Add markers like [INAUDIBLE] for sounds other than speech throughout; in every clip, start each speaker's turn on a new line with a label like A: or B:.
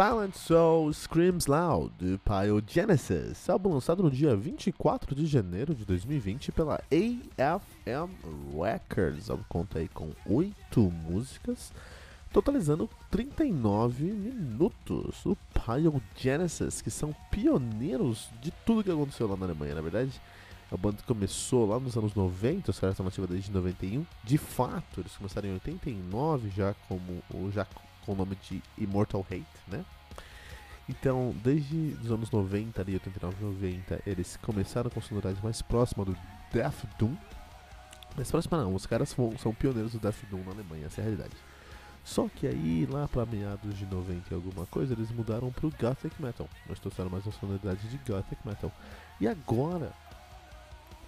A: Silent Soul Screams Loud, do Pyogenesis, álbum lançado no dia 24 de janeiro de 2020 pela AFM Records. O álbum conta aí com 8 músicas, totalizando 39 minutos. O Pyogenesis, que são pioneiros de tudo que aconteceu lá na Alemanha, na verdade. A banda começou lá nos anos 90, os caras estão nativos desde 91. De fato, eles começaram em 89 já como já com o nome de Immortal Hate, né? Então, desde os anos 90, ali, 89, 90, eles começaram com sonoridade mais próxima do Death Doom. Mais próxima não, os caras são, são pioneiros do Death Doom na Alemanha, essa é a realidade. Só que aí, lá para meados de 90 e alguma coisa, eles mudaram pro Gothic Metal. Nós trouxeram mais uma sonoridade de Gothic Metal. E agora,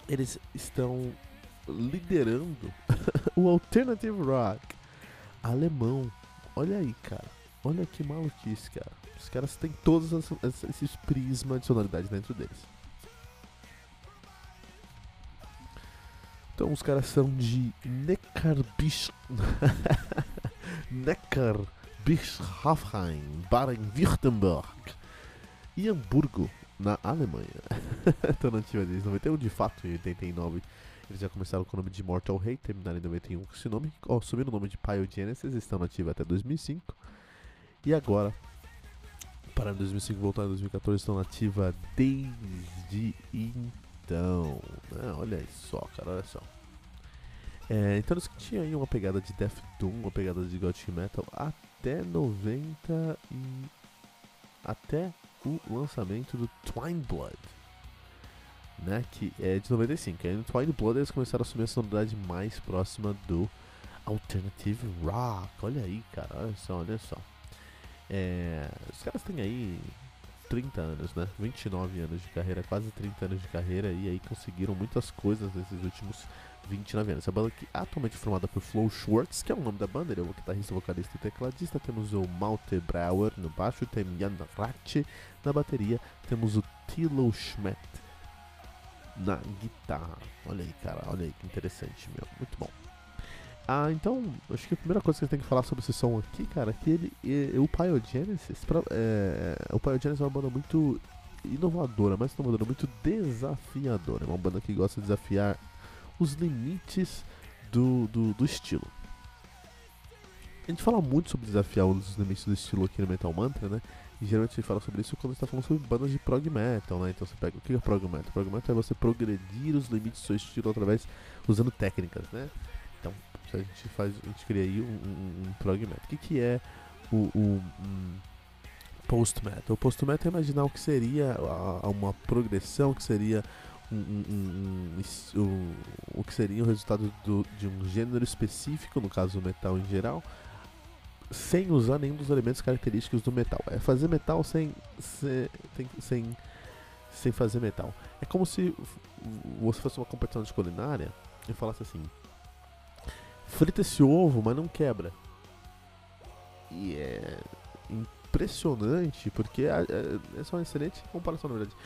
A: eles estão liderando [LAUGHS] o Alternative Rock alemão. Olha aí, cara. Olha que maluquice, cara. Os caras têm todos esses prismas de sonoridade dentro deles. Então os caras são de Neckarbisch... [LAUGHS] Neckarbischofheim, Baden-Württemberg e Hamburgo, na Alemanha. [LAUGHS] Estão nativa desde 91, de fato, em 89 eles já começaram com o nome de Mortal Hate, terminaram em 91 com esse nome, assumiram o nome de Pyogenesis, estão nativos até 2005. E agora, para 2005 voltar em 2014, estão nativa desde então. Ah, olha só, cara, olha só. É, então eles tinham aí uma pegada de Death Doom, uma pegada de Gothic Metal até 90 e até o lançamento do Twine Blood né, que é de 95. Aí no Blood eles começaram a assumir a sonoridade mais próxima do Alternative Rock. Olha aí, cara, olha só, olha só. É, os caras têm aí 30 anos, né? 29 anos de carreira, quase 30 anos de carreira, e aí conseguiram muitas coisas nesses últimos 29 anos. Essa banda aqui atualmente formada por Flo Schwartz, que é o nome da banda, ele é o guitarrista, vocalista e tecladista. Temos o Malte Brauer no baixo, tem Jan Ratche na bateria, temos o Tilo Schmidt na guitarra. Olha aí, cara, olha aí que interessante, meu. Muito bom. Ah, então, acho que a primeira coisa que a gente tem que falar sobre esse som aqui, cara, é que ele, é, o Pyogenesis, pra, é, o Pyogenesis é uma banda muito inovadora, mais inovadora, muito desafiadora. É uma banda que gosta de desafiar os limites do, do, do estilo. A gente fala muito sobre desafiar os limites do estilo aqui no Metal Mantra, né? E geralmente a gente fala sobre isso quando está falando sobre bandas de prog metal, né? Então você pega o que é prog metal? Prog metal é você progredir os limites do seu estilo através usando técnicas, né? Então a gente faz, a gente cria aí um, um, um prog metal. O que, que é o, o um post metal? O post metal é imaginar o que seria a, uma progressão, que seria um, o que seria o resultado do, de um gênero específico, no caso o metal em geral, sem usar nenhum dos elementos característicos do metal. É fazer metal sem, sem, sem, sem fazer metal. É como se você fosse uma competição de culinária e falasse assim: frita esse ovo, mas não quebra. E é impressionante, porque é, é uma excelente comparação, na verdade.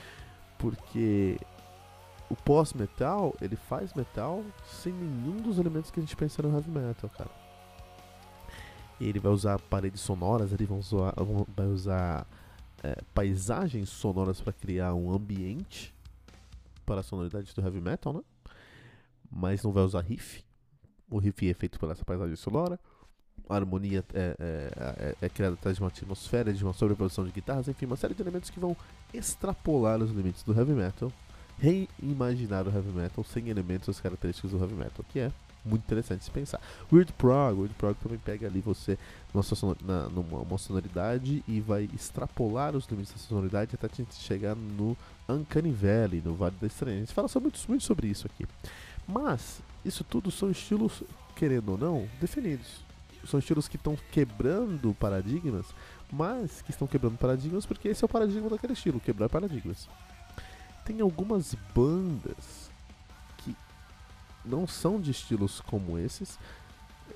A: Porque o pós-metal, ele faz metal sem nenhum dos elementos que a gente pensa no heavy metal, cara ele vai usar paredes sonoras, ele vai usar, vai usar é, paisagens sonoras para criar um ambiente para a sonoridade do heavy metal, né? Mas não vai usar riff. O riff é feito por essa paisagem sonora. A harmonia é, é, é, é criada atrás de uma atmosfera, de uma sobreposição de guitarras, enfim, uma série de elementos que vão extrapolar os limites do heavy metal, reimaginar o heavy metal sem elementos as características do heavy metal, que é muito interessante se pensar. Weird Prog, Weird Prog também pega ali você numa, sonor, na, numa sonoridade e vai extrapolar os limites da sonoridade até gente chegar no Uncanny Valley, no Vale da Estranha. A gente fala muito, muito sobre isso aqui. Mas, isso tudo são estilos, querendo ou não, definidos. são estilos que estão quebrando paradigmas, mas que estão quebrando paradigmas porque esse é o paradigma daquele estilo, quebrar paradigmas. Tem algumas bandas não são de estilos como esses,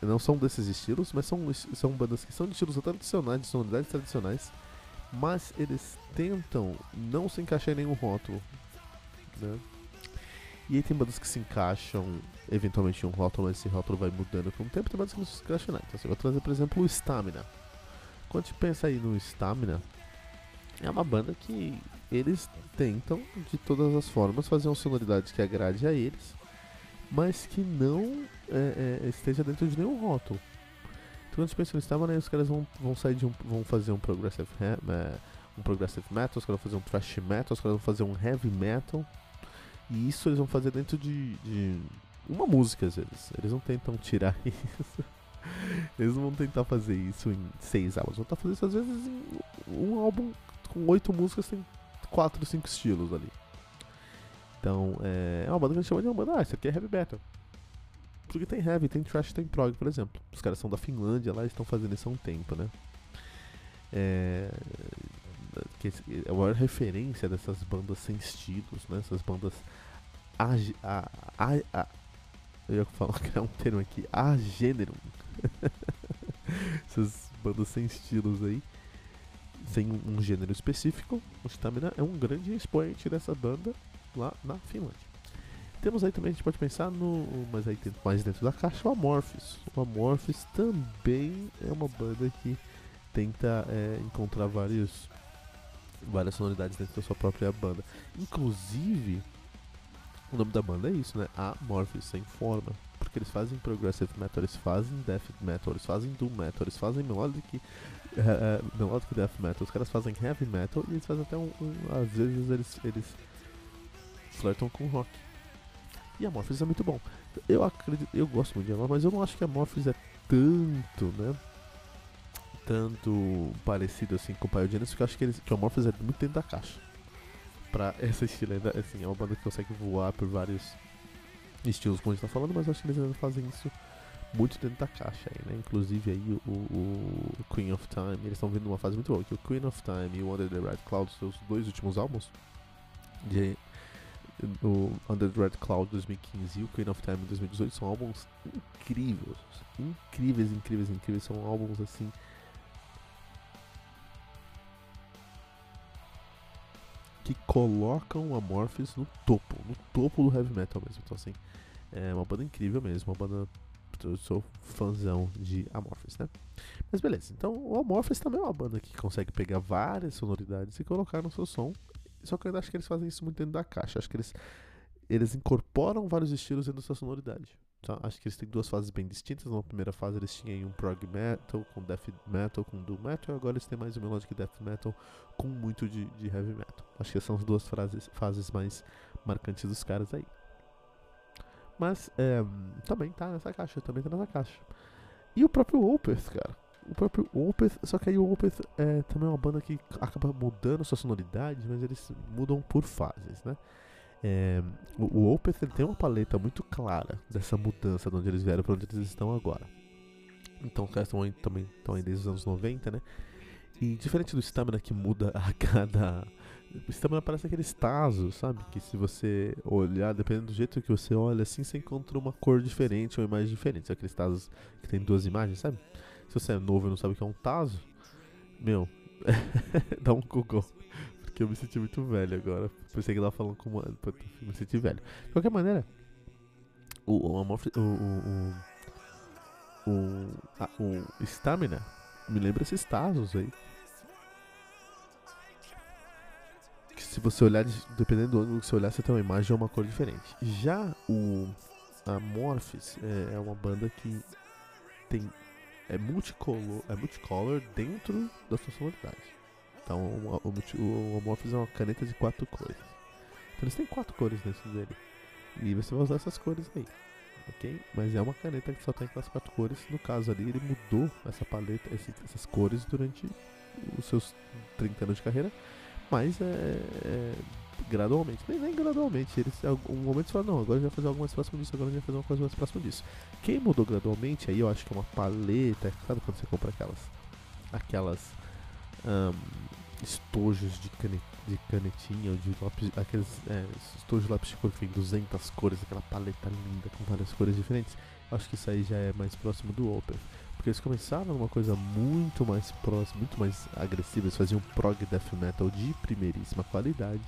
A: não são desses estilos, mas são, são bandas que são de estilos tradicionais, de sonoridades tradicionais, mas eles tentam não se encaixar em nenhum rótulo. Né? E aí tem bandas que se encaixam eventualmente em um rótulo, mas esse rótulo vai mudando com o tempo, tem bandas que não se encaixam nada. Então, assim, eu vou trazer, por exemplo, o Stamina. Quando a gente pensa aí no Stamina, é uma banda que eles tentam, de todas as formas, fazer uma sonoridade que agrade a eles, mas que não é, é, esteja dentro de nenhum rótulo. Então, quando a gente pensa no Stamina, os caras vão, vão sair de um. vão fazer um progressive, é, um progressive metal, os caras vão fazer um thrash metal, os caras vão fazer um heavy metal. E isso eles vão fazer dentro de, de uma música, às vezes. Eles não tentam tirar [LAUGHS] isso. Eles não vão tentar fazer isso em seis álbuns. Vão tentar fazer isso, às vezes, em um álbum com oito músicas, tem quatro, cinco estilos ali. Então, é, é uma banda que a gente chama de uma banda, ah, isso aqui é heavy metal. Porque tem heavy, tem thrash, tem prog, por exemplo. Os caras são da Finlândia lá, estão fazendo isso há um tempo, né? É, é a maior referência dessas bandas sem estilos, né? Essas bandas a, a, a, a eu ia falar [LAUGHS] que é um termo aqui, a gênero. [LAUGHS] Essas bandas sem estilos aí, sem um, um gênero específico, o Stamina é um grande expoente dessa banda lá na Finlândia. Temos aí também, a gente pode pensar no. Mas aí mais dentro da caixa, o Amorphis. O Amorphis também é uma banda que tenta é, encontrar vários, várias sonoridades dentro da sua própria banda. Inclusive, o nome da banda é isso, né? Amorphis, sem forma. Porque eles fazem progressive metal, eles fazem death metal, eles fazem doom metal, eles fazem melodic, uh, melodic death metal, os caras fazem heavy metal e eles fazem até um, um às vezes eles, eles flertam com rock. E Amorphis é muito bom. Eu acredito, eu gosto muito de Amorphis, mas eu não acho que Amorphis é tanto, né? Tanto parecido assim com o Pioneers, porque eu acho que, eles, que o Amorphis é muito dentro da caixa. Pra [LAUGHS] essa estilo assim, é uma banda que consegue voar por vários estilos, como a gente tá falando, mas eu acho que eles ainda fazem isso muito dentro da caixa aí, né? Inclusive aí o, o Queen of Time, eles estão vindo uma fase muito boa, que o Queen of Time e o Under the Red Cloud, seus dois últimos álbuns, de o Under the Red Cloud 2015 e o Queen of Time 2018 são álbuns incríveis, incríveis, incríveis, incríveis, são álbuns assim que colocam Amorphis no topo, no topo do heavy metal mesmo. Então assim, é uma banda incrível mesmo, uma banda eu sou fãzão de Amorphis, né? Mas beleza, então o Amorphis também é uma banda que consegue pegar várias sonoridades e colocar no seu som só que eu acho que eles fazem isso muito dentro da caixa. Acho que eles, eles incorporam vários estilos dentro da sua sonoridade. Tá? Acho que eles têm duas fases bem distintas. Na primeira fase eles tinham um prog metal, com death metal, com doom metal. Agora eles têm mais um melodic death metal com muito de, de heavy metal. Acho que são as duas fases, fases mais marcantes dos caras aí. Mas é, também tá nessa caixa, também tá nessa caixa. E o próprio Opeth, cara o próprio Opeth, só que aí o Opeth é também uma banda que acaba mudando sua sonoridade, mas eles mudam por fases, né? É, o, o Opeth ele tem uma paleta muito clara dessa mudança de onde eles vieram para onde eles estão agora. Então os caras estão também estão aí desde os anos 90, né? E diferente do Stamina que muda a [LAUGHS] cada. O Stamina parece aquele Tazo, sabe? Que se você olhar, dependendo do jeito que você olha, assim você encontra uma cor diferente, uma imagem diferente. Aqueles Tazos que tem duas imagens, sabe? Se você é novo e não sabe o que é um Tazo, meu, [LAUGHS] dá um Google. Porque eu me senti muito velho agora. Pensei que ela falando como. Me senti velho. De qualquer maneira, o, o, o, o, o, a, o Stamina me lembra esses Tazos aí. Que se você olhar, dependendo do ângulo que você olhar, você tem uma imagem ou uma cor diferente. Já o Amorphis é, é uma banda que tem é multicolor, é multicolor dentro da sua sonoridade. Então o, o, o Amorphis é uma caneta de quatro cores. Então eles têm quatro cores dentro dele. E você vai usar essas cores aí. Ok? Mas é uma caneta que só tem aquelas quatro cores. No caso ali, ele mudou essa paleta, esse, essas cores durante os seus 30 anos de carreira. Mas é, é gradualmente. Nem, nem gradualmente. Eles, algum momento falaram, não, agora a gente vai fazer algo mais próximo disso, agora a gente vai fazer uma coisa mais próxima disso. Quem mudou gradualmente, aí eu acho que é uma paleta, sabe quando você compra aquelas, aquelas um, estojos de, de canetinha, de lápis, aqueles é, estojos de lápis de cor que tem 200 cores, aquela paleta linda com várias cores diferentes. Acho que isso aí já é mais próximo do Open. Porque eles começaram numa coisa muito mais próxima, muito mais agressiva. Eles faziam prog death metal de primeiríssima qualidade.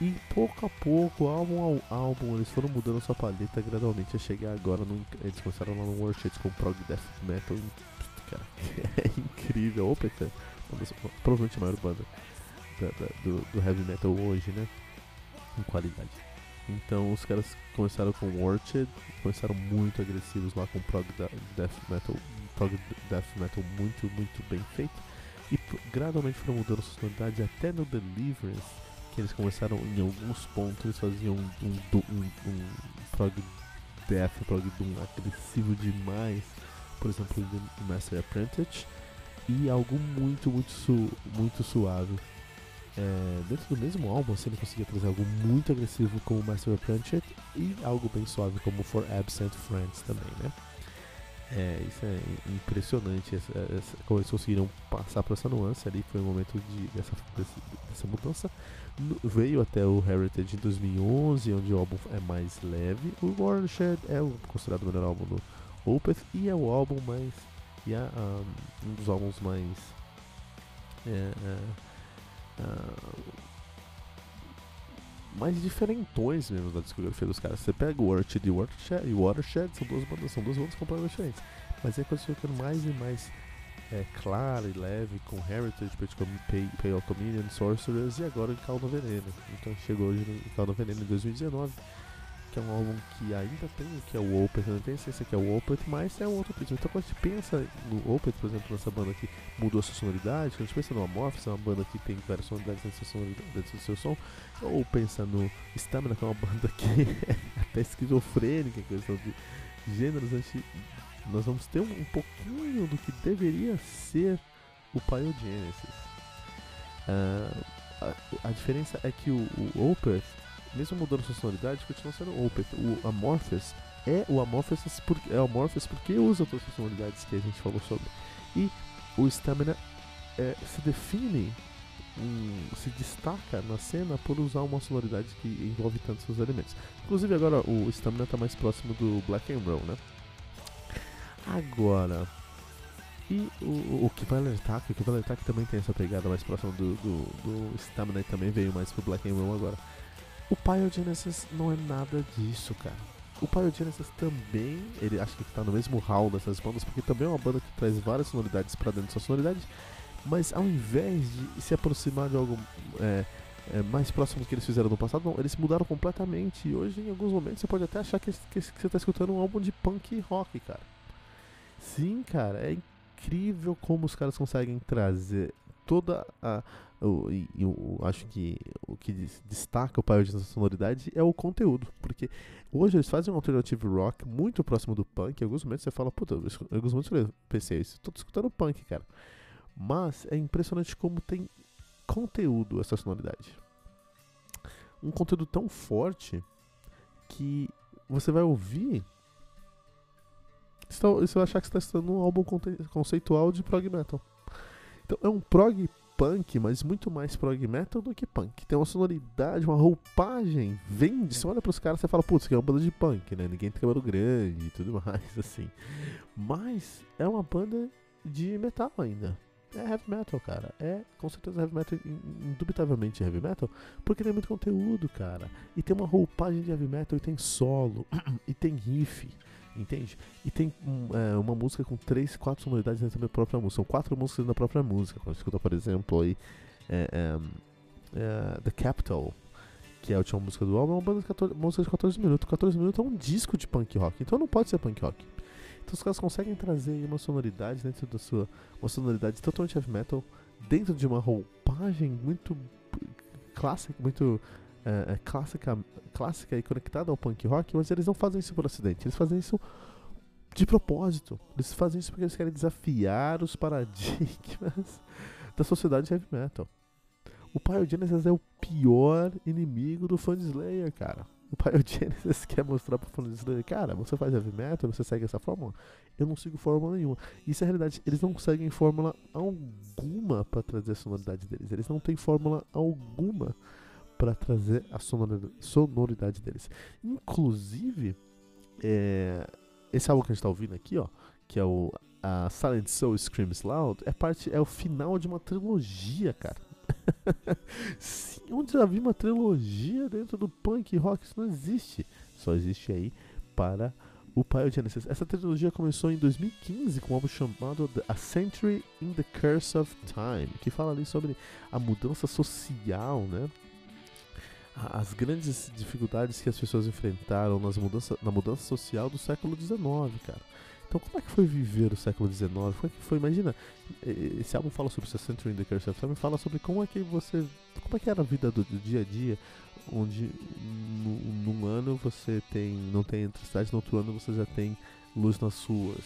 A: E pouco a pouco, álbum ao álbum, eles foram mudando sua paleta gradualmente a chegar agora. No, eles começaram lá no Worship com prog death metal. Cara, [LAUGHS] é incrível. Opa, é provavelmente a maior banda da, da, do, do heavy metal hoje, né? Em qualidade. Então os caras começaram com Orchid, começaram muito agressivos lá com prog death metal, prog death metal muito, muito bem feito. E gradualmente foram mudando sua sonoridade até no Deliverance, que eles começaram em alguns pontos, eles faziam um, um, um, um prog death, prog doom agressivo demais, por exemplo, em Master Apprentice, e algo muito, muito, su muito suave é, dentro do mesmo álbum, assim, conseguia trazer algo muito agressivo como Master Punchet e algo bem suave como For Absent Friends também, né? É, isso é impressionante, essa, essa, como eles conseguiram passar por essa nuance ali, foi o um momento de, dessa, dessa mudança. No, veio até o Heritage em 2011, onde o álbum é mais leve. O Watershed é o, considerado o melhor álbum do Opeth e é o álbum mais. E é um, um dos álbuns mais. É, é, uh, mais diferentões mesmo da discografia dos caras. Você pega o Orchid e o Watershed, e o Watershed são duas bandas, são duas bandas completamente diferentes. Mas é coisa ficando mais e mais é, clara e leve com Heritage, Pay, Pale Dominion, Sorcerers e agora em Caldo Veneno. Então chegou hoje em Caldo Veneno em 2019 que é um álbum que ainda tem o que é o Opeth, não tem ciência que é o Opeth, mas é um outro ritmo. Então quando a gente pensa no Opeth, por exemplo, nessa banda que mudou a sua sonoridade, quando a gente pensa no Amorphis, é uma banda que tem várias sonoridades dentro do seu som, ou pensa no Stamina, que é uma banda que [LAUGHS] é até esquizofrênica, questão de gêneros, a gente, nós vamos ter um, um pouquinho do que deveria ser o Pyogenesis. Uh, a, a, diferença é que o, o Opeth mesmo mudando sua sonoridade, continua sendo. O Amorphous é o Amorphous porque, é o porque usa todas as sonoridades que a gente falou sobre. E o Stamina é, se define, um, se destaca na cena por usar uma sonoridade que envolve tantos seus elementos. Inclusive agora o Stamina está mais próximo do Black and Roll, né? Agora, e o, o Kivaler Attack, o Kivaler Attack também tem essa pegada mais próxima do, do, do Stamina e também veio mais pro Black and Roll agora. O Pyogenesis não é nada disso, cara. O Pyogenesis também, ele acho que tá no mesmo hall dessas bandas, porque também é uma banda que traz várias sonoridades para dentro da sua sonoridade, mas ao invés de se aproximar de algo é, é, mais próximo do que eles fizeram no passado, não, eles mudaram completamente. E hoje, em alguns momentos, você pode até achar que, que, que você tá escutando um álbum de punk rock, cara. Sim, cara, é incrível como os caras conseguem trazer toda a, eu, eu, acho que o que destaca o Power de sonoridade é o conteúdo, porque hoje eles fazem um alternative rock muito próximo do punk. Em alguns momentos você fala, puta, em alguns momentos eu pensei tô escutando punk, cara. Mas é impressionante como tem conteúdo essa sonoridade. Um conteúdo tão forte que você vai ouvir. Você vai achar que você está escutando um álbum conceitual de prog metal. Então é um prog punk, mas muito mais prog metal do que punk. Tem uma sonoridade, uma roupagem. Vende, você olha pros caras e fala, putz, que é uma banda de punk, né? Ninguém tem cabelo grande e tudo mais, [LAUGHS] assim. Mas é uma banda de metal ainda. É heavy metal, cara. É com certeza heavy metal, indubitavelmente heavy metal, porque tem muito conteúdo, cara. E tem uma roupagem de heavy metal, e tem solo, [CLEARS THROAT] e tem riff entende? E tem um, é, uma música com três, quatro sonoridades dentro da própria música. São quatro músicas da própria música. Quando escuta, por exemplo, aí, é, é, é, The Capital, que é a última música do álbum, é uma banda de 14, música de 14 minutos. 14 minutos é um disco de punk rock, então não pode ser punk rock. Então os caras conseguem trazer uma sonoridade dentro da sua. Uma sonoridade totalmente heavy metal, dentro de uma roupagem muito clássica, muito é, é, clássica, clássica e conectada ao punk rock, mas eles não fazem isso por acidente, eles fazem isso de propósito. Eles fazem isso porque eles querem desafiar os paradigmas [LAUGHS] da sociedade heavy metal. O Pyogenesis é o pior inimigo do Fan Slayer, cara. O Pyogenesis [LAUGHS] quer mostrar pro Fan Slayer, cara, você faz heavy metal, você segue essa fórmula? Eu não sigo fórmula nenhuma. Isso é realidade, eles não seguem fórmula alguma para trazer a sonoridade deles. Eles não têm fórmula alguma para trazer a sonoridade deles. Inclusive, é, esse álbum que a gente tá ouvindo aqui, ó, que é o a Silent Soul Screams Loud, é parte é o final de uma trilogia, cara. [LAUGHS] Sim, onde já vi uma trilogia dentro do punk rock? Isso não existe. Só existe aí para o Pyogenesis. Essa trilogia começou em 2015 com um álbum chamado A Century in the Curse of Time, que fala ali sobre a mudança social, né? As grandes dificuldades que as pessoas enfrentaram nas mudança, na mudança social do século XIX, cara. Então, como é que foi viver o século XIX? Como é que foi? Imagina, esse álbum fala sobre o Century in the Curse of Time, fala sobre como é que você, como é que era a vida do, do dia a dia, onde num ano você tem, não tem eletricidade, no outro ano você já tem luz nas ruas,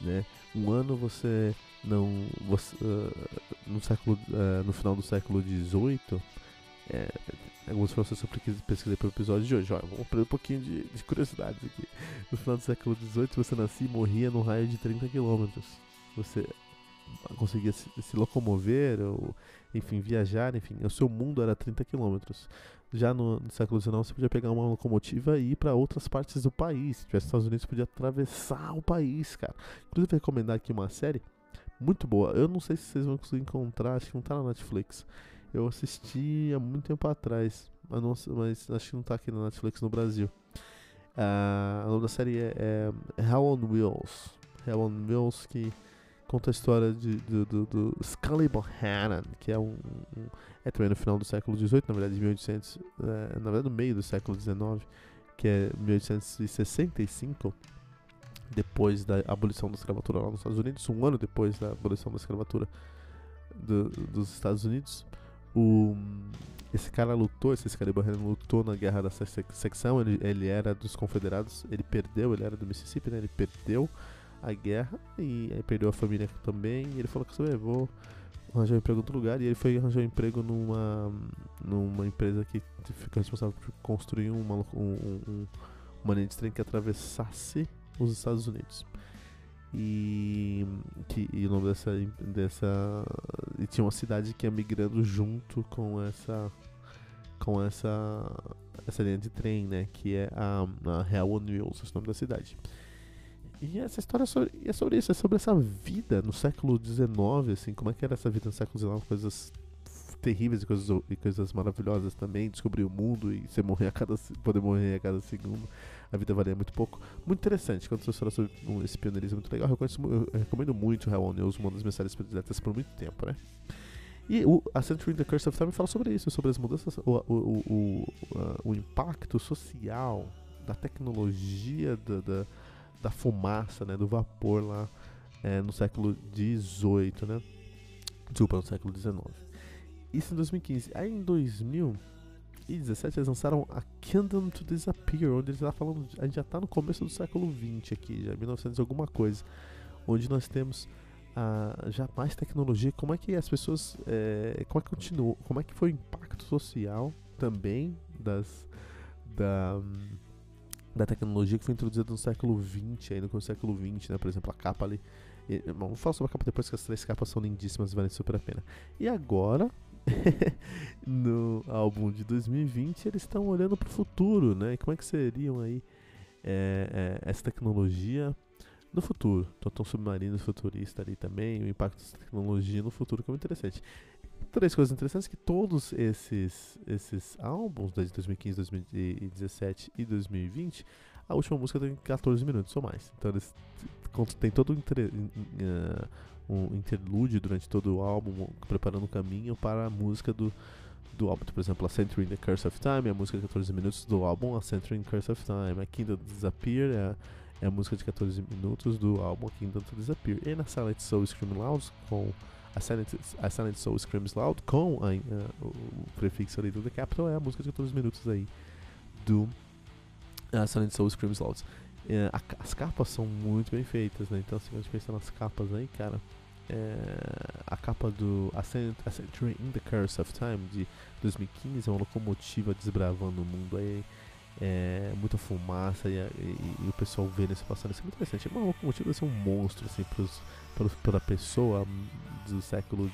A: né? Um ano você não, você, uh, no século, uh, no final do século XVIII, é, alguns professores eu pesquisei para o episódio de hoje. Vamos aprender um pouquinho de, de curiosidades aqui. No final do século XVIII, você nascia e morria no raio de 30 quilômetros. Você conseguia se, se, locomover, ou, enfim, viajar, enfim, o seu mundo era 30 quilômetros. Já no, no, século XIX, você podia pegar uma locomotiva e ir para outras partes do país. Se tivesse Estados Unidos, você podia atravessar o país, cara. Inclusive, recomendar aqui uma série muito boa. Eu não sei se vocês vão conseguir encontrar, acho que não tá na Netflix eu assisti há muito tempo atrás, mas, não, mas acho que não tá aqui na Netflix no Brasil. Uh, o nome da série é, é Hell on Wheels. Hell on Wheels que conta a história de, do, do, do Scully Bohannon, que é um, um, é também no final do século XVIII, na verdade 1800, é, na verdade no meio do século XIX, que é 1865, depois da abolição da escravatura lá nos Estados Unidos, um ano depois da abolição da escravatura do, dos Estados Unidos. O, esse cara lutou, esse Excalibur lutou na guerra da secção, ele, ele era dos confederados, ele perdeu, ele era do Mississippi, né? Ele perdeu a guerra e perdeu a família também. Ele falou que eu vou arranjar um emprego em outro lugar. E ele foi arranjar um emprego numa, numa empresa que fica responsável por construir uma, um, um, uma linha de trem que atravessasse os Estados Unidos. E, que, e o nome dessa, dessa. E tinha uma cidade que ia migrando junto com essa. Com essa. Essa linha de trem, né? Que é a, a Hell on Wheels, esse é o nome da cidade. E essa história é sobre, é sobre isso, é sobre essa vida no século XIX, assim, como é que era essa vida no século XIX, coisas terríveis e coisas, e coisas maravilhosas também, descobrir o mundo e você morrer a cada, poder morrer a cada segundo a vida valia muito pouco. Muito interessante, quando você fala sobre esse pioneirismo muito legal, eu, eu recomendo muito Hell on News, uma das minhas séries prediletas por muito tempo, né? E o, a Century the Curse of Time fala sobre isso, sobre as mudanças, o, o, o, o impacto social da tecnologia da, da, da, fumaça, né, do vapor lá é, no século XVIII, né? Desculpa, no século XIX. Isso em 2015. Aí em 2000 2017 eles lançaram a Kingdom to Disappear, onde eles tá falando, a gente já está no começo do século 20 aqui, já 1900 alguma coisa, onde nós temos uh, já mais tecnologia, como é que as pessoas, é, como é que continuou, como é que foi o impacto social também das da da tecnologia que foi introduzida no século 20, aí no século 20, né, por exemplo, a capa ali e, bom, vamos falar sobre a capa depois que as três capas são lindíssimas, valem super a pena. E agora, [LAUGHS] no álbum de 2020 eles estão olhando para o futuro, né? Como é que seriam aí é, é, essa tecnologia no futuro? Então, submarino futurista ali também, o impacto dessa tecnologia no futuro que é muito interessante. Três coisas interessantes que todos esses esses álbuns de 2015, 2017 e 2020, a última música tem 14 minutos ou mais. Então eles tem todo um um interlúdio durante todo o álbum, preparando o caminho para a música do, do álbum. Por exemplo, a Century in the Curse of Time, a música de 14 minutos do álbum A Century in the Curse of Time. A Kingdom Disappear é, é a música de 14 minutos do álbum A Kingdom to Disappear. E na Silent Soul Scream Loud, com a Silent, a Silent Soul Screams Loud, com a, uh, o prefixo ali do The Capital, é a música de 14 minutos aí do a Silent Soul Screams Loud. É, a, as capas são muito bem feitas, né? Então, se a gente pensar nas capas aí, cara, é, a capa do A Century in the Curse of Time de 2015 é uma locomotiva desbravando o mundo aí. É, muita fumaça e, e, e, o pessoal vendo isso passando. Isso é muito interessante. Uma locomotiva ser um monstro assim, pros, pros, pra pessoa do século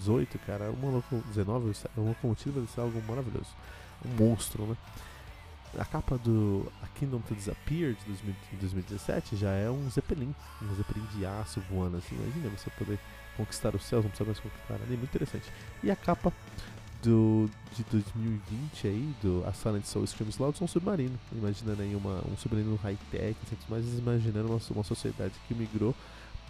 A: XVIII, cara. Uma locomotiva, uma locomotiva deve ser algo maravilhoso. Um monstro, né? A capa do A Kingdom to Disappear de 2017 já é um Zeppelin, um Zeppelin de aço voando assim. Imagina você poder conquistar os céus, não precisa mais conquistar ali, muito interessante. E a capa do, de 2020 aí, do A Silent Soul Screams Loud, são um submarino. Imaginando aí uma, um submarino high-tech, assim, mas imaginando uma, uma sociedade que migrou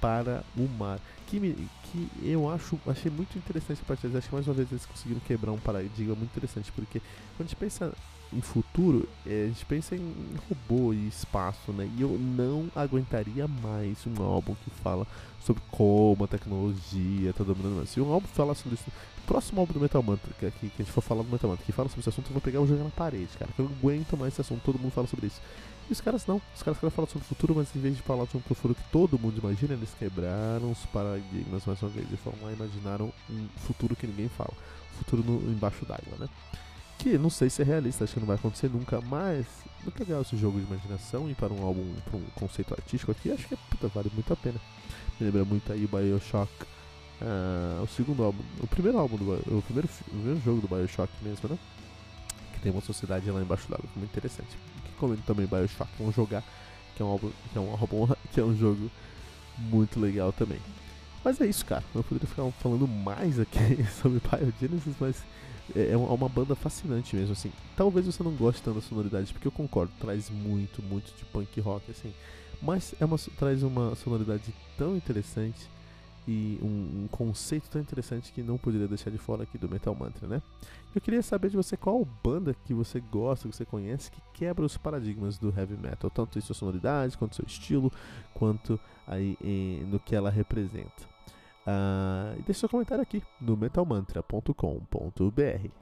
A: para o mar. Que, me, que eu acho, achei muito interessante a partir Acho que mais uma vez eles conseguiram quebrar um paradigma muito interessante, porque quando a gente pensa em futuro, é, a gente pensa em robô e espaço, né? E eu não aguentaria mais um álbum que fala sobre como a tecnologia está dominando. Se um álbum fala sobre isso, próximo álbum do Metal Mantra, que, que, a gente for falar do Metal Mantra, que fala sobre esse assunto, eu vou pegar e jogar na parede, cara. Que eu não aguento mais esse assunto, todo mundo fala sobre isso. E os caras não, os caras querem falar sobre o futuro, mas em vez de falar sobre o futuro que todo mundo imagina, eles quebraram os paradigmas mais uma vez. E foram lá imaginaram um futuro que ninguém fala. Futuro no, embaixo d'água, né? Que não sei se é realista, acho que não vai acontecer nunca, mas muito legal esse jogo de imaginação e para um álbum, para um conceito artístico aqui, acho que puta, vale muito a pena. Me lembra muito aí o Bioshock, uh, o segundo álbum, o primeiro álbum do o primeiro, o primeiro jogo do Bioshock mesmo, né? Que tem uma sociedade lá embaixo d'água, muito interessante. Que comendo também Bioshock, vamos jogar, que é um álbum, que é um álbum, que é um jogo muito legal também. Mas é isso, cara. Eu poderia ficar falando mais aqui [LAUGHS] sobre Biogenesis, mas é, é uma banda fascinante mesmo, assim. Talvez você não goste tanto da sonoridade, porque eu concordo, traz muito, muito de punk rock, assim. Mas é uma, traz uma sonoridade tão interessante e um, um, conceito tão interessante que não poderia deixar de fora aqui do Metal Mantra, né? Eu queria saber de você qual banda que você gosta, que você conhece, que quebra os paradigmas do heavy metal, tanto em sua sonoridade, quanto seu estilo, quanto aí em, no que ela representa. Uh, e deixe seu comentário aqui no metalmantra.com.br.